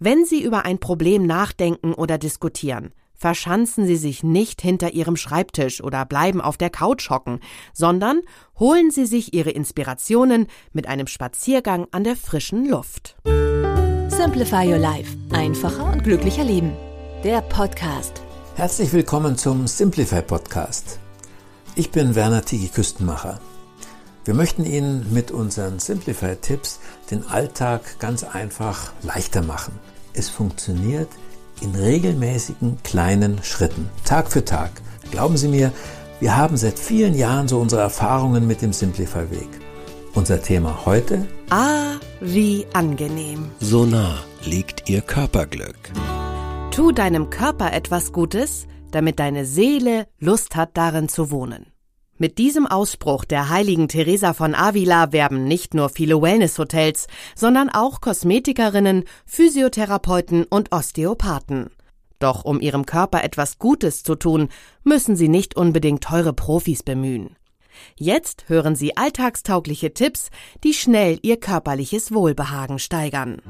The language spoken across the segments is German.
Wenn Sie über ein Problem nachdenken oder diskutieren, verschanzen Sie sich nicht hinter Ihrem Schreibtisch oder bleiben auf der Couch hocken, sondern holen Sie sich Ihre Inspirationen mit einem Spaziergang an der frischen Luft. Simplify Your Life. Einfacher und glücklicher Leben. Der Podcast. Herzlich willkommen zum Simplify Podcast. Ich bin Werner Tigi Küstenmacher. Wir möchten Ihnen mit unseren Simplify-Tipps den Alltag ganz einfach leichter machen. Es funktioniert in regelmäßigen kleinen Schritten, Tag für Tag. Glauben Sie mir, wir haben seit vielen Jahren so unsere Erfahrungen mit dem Simplify-Weg. Unser Thema heute? Ah, wie angenehm. So nah liegt ihr Körperglück. Tu deinem Körper etwas Gutes, damit deine Seele Lust hat, darin zu wohnen. Mit diesem Ausspruch der heiligen Teresa von Avila werben nicht nur viele Wellnesshotels, sondern auch Kosmetikerinnen, Physiotherapeuten und Osteopathen. Doch um ihrem Körper etwas Gutes zu tun, müssen sie nicht unbedingt teure Profis bemühen. Jetzt hören Sie alltagstaugliche Tipps, die schnell Ihr körperliches Wohlbehagen steigern.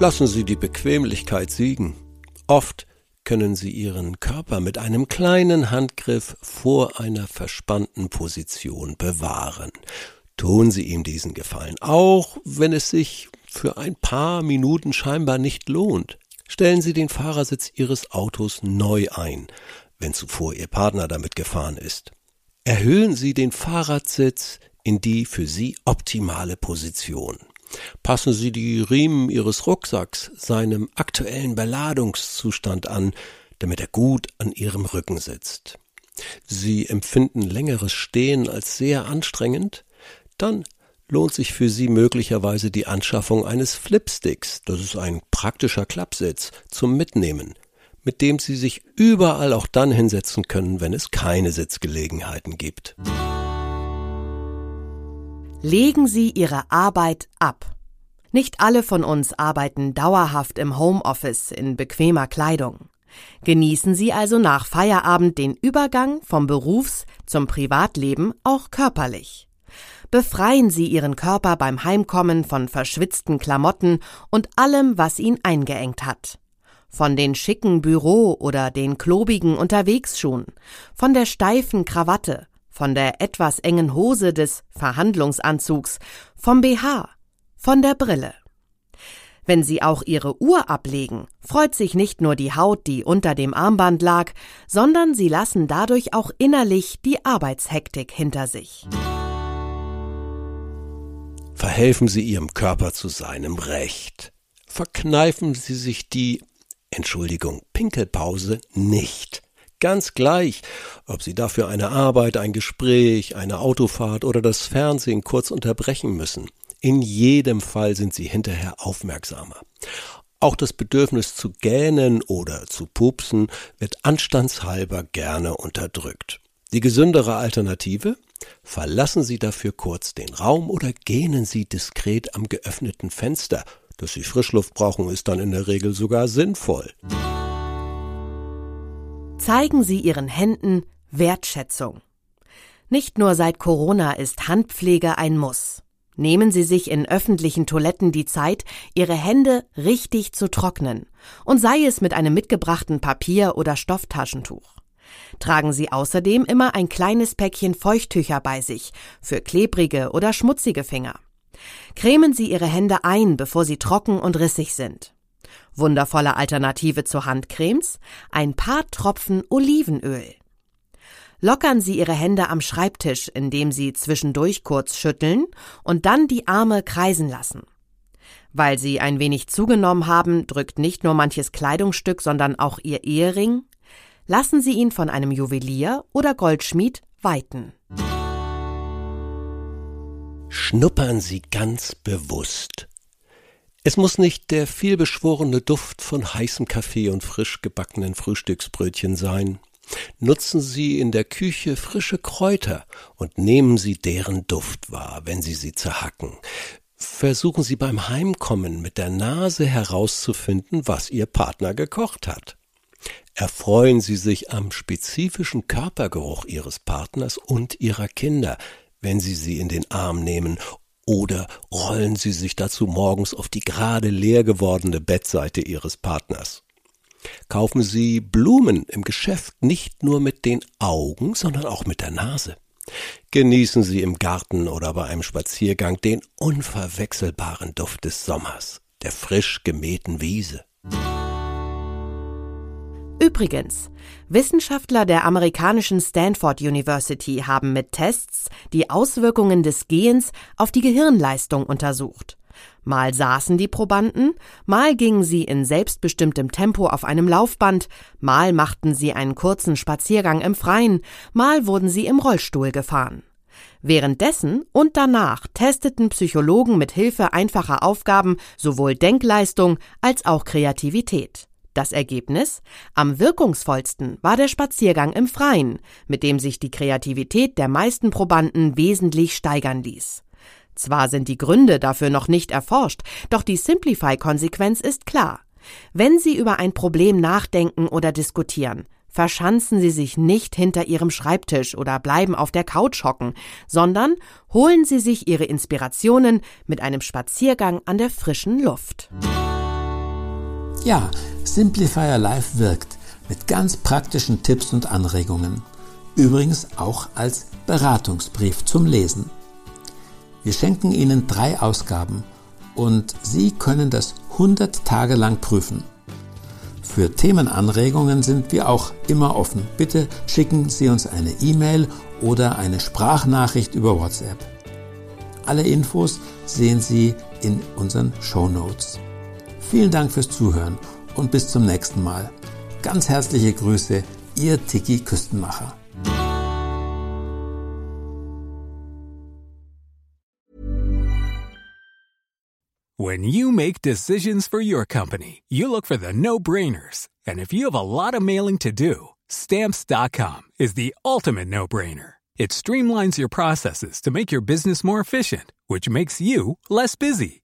Lassen Sie die Bequemlichkeit siegen. Oft können Sie Ihren Körper mit einem kleinen Handgriff vor einer verspannten Position bewahren. Tun Sie ihm diesen Gefallen, auch wenn es sich für ein paar Minuten scheinbar nicht lohnt. Stellen Sie den Fahrersitz Ihres Autos neu ein, wenn zuvor Ihr Partner damit gefahren ist. Erhöhen Sie den Fahrradsitz in die für Sie optimale Position. Passen Sie die Riemen Ihres Rucksacks seinem aktuellen Beladungszustand an, damit er gut an Ihrem Rücken sitzt. Sie empfinden längeres Stehen als sehr anstrengend? Dann lohnt sich für Sie möglicherweise die Anschaffung eines Flipsticks, das ist ein praktischer Klappsitz, zum Mitnehmen, mit dem Sie sich überall auch dann hinsetzen können, wenn es keine Sitzgelegenheiten gibt. Legen Sie Ihre Arbeit ab. Nicht alle von uns arbeiten dauerhaft im Homeoffice in bequemer Kleidung. Genießen Sie also nach Feierabend den Übergang vom Berufs- zum Privatleben auch körperlich. Befreien Sie Ihren Körper beim Heimkommen von verschwitzten Klamotten und allem, was ihn eingeengt hat. Von den schicken Büro- oder den klobigen Unterwegsschuhen, von der steifen Krawatte, von der etwas engen Hose des Verhandlungsanzugs, vom BH, von der Brille. Wenn Sie auch Ihre Uhr ablegen, freut sich nicht nur die Haut, die unter dem Armband lag, sondern Sie lassen dadurch auch innerlich die Arbeitshektik hinter sich. Verhelfen Sie Ihrem Körper zu seinem Recht. Verkneifen Sie sich die, Entschuldigung, Pinkelpause nicht. Ganz gleich, ob Sie dafür eine Arbeit, ein Gespräch, eine Autofahrt oder das Fernsehen kurz unterbrechen müssen. In jedem Fall sind Sie hinterher aufmerksamer. Auch das Bedürfnis zu gähnen oder zu pupsen wird anstandshalber gerne unterdrückt. Die gesündere Alternative? Verlassen Sie dafür kurz den Raum oder gähnen Sie diskret am geöffneten Fenster. Dass Sie Frischluft brauchen, ist dann in der Regel sogar sinnvoll. Zeigen Sie Ihren Händen Wertschätzung. Nicht nur seit Corona ist Handpflege ein Muss. Nehmen Sie sich in öffentlichen Toiletten die Zeit, Ihre Hände richtig zu trocknen, und sei es mit einem mitgebrachten Papier- oder Stofftaschentuch. Tragen Sie außerdem immer ein kleines Päckchen Feuchttücher bei sich für klebrige oder schmutzige Finger. Cremen Sie Ihre Hände ein, bevor sie trocken und rissig sind. Wundervolle Alternative zu Handcremes? Ein paar Tropfen Olivenöl. Lockern Sie Ihre Hände am Schreibtisch, indem Sie zwischendurch kurz schütteln und dann die Arme kreisen lassen. Weil Sie ein wenig zugenommen haben, drückt nicht nur manches Kleidungsstück, sondern auch Ihr Ehering. Lassen Sie ihn von einem Juwelier oder Goldschmied weiten. Schnuppern Sie ganz bewusst Es muss nicht der vielbeschworene Duft von heißem Kaffee und frisch gebackenen Frühstücksbrötchen sein. Nutzen Sie in der Küche frische Kräuter und nehmen Sie deren Duft wahr, wenn Sie sie zerhacken. Versuchen Sie beim Heimkommen mit der Nase herauszufinden, was Ihr Partner gekocht hat. Erfreuen Sie sich am spezifischen Körpergeruch Ihres Partners und Ihrer Kinder, wenn Sie sie in den Arm nehmen oder rollen Sie sich dazu morgens auf die gerade leer gewordene Bettseite Ihres Partners. Kaufen Sie Blumen im Geschäft nicht nur mit den Augen, sondern auch mit der Nase. Genießen Sie im Garten oder bei einem Spaziergang den unverwechselbaren Duft des Sommers, der frisch gemähten Wiese. Übrigens, Wissenschaftler der amerikanischen Stanford University haben mit Tests die Auswirkungen des Gehens auf die Gehirnleistung untersucht. Mal saßen die Probanden, mal gingen sie in selbstbestimmtem Tempo auf einem Laufband, mal machten sie einen kurzen Spaziergang im Freien, mal wurden sie im Rollstuhl gefahren. Währenddessen und danach testeten Psychologen mit Hilfe einfacher Aufgaben sowohl Denkleistung als auch Kreativität. Das Ergebnis? Am wirkungsvollsten war der Spaziergang im Freien, mit dem sich die Kreativität der meisten Probanden wesentlich steigern ließ. Zwar sind die Gründe dafür noch nicht erforscht, doch die Simplify-Konsequenz ist klar. Wenn Sie über ein Problem nachdenken oder diskutieren, verschanzen Sie sich nicht hinter Ihrem Schreibtisch oder bleiben auf der Couch hocken, sondern holen Sie sich Ihre Inspirationen mit einem Spaziergang an der frischen Luft. Ja, Simplifier Live wirkt mit ganz praktischen Tipps und Anregungen. Übrigens auch als Beratungsbrief zum Lesen. Wir schenken Ihnen drei Ausgaben und Sie können das 100 Tage lang prüfen. Für Themenanregungen sind wir auch immer offen. Bitte schicken Sie uns eine E-Mail oder eine Sprachnachricht über WhatsApp. Alle Infos sehen Sie in unseren Show Notes. Vielen Dank fürs Zuhören und bis zum nächsten Mal. Ganz herzliche Grüße, Ihr Tiki Küstenmacher. When you make decisions for your company, you look for the no-brainers. And if you have a lot of mailing to do, stamps.com is the ultimate no-brainer. It streamlines your processes to make your business more efficient, which makes you less busy.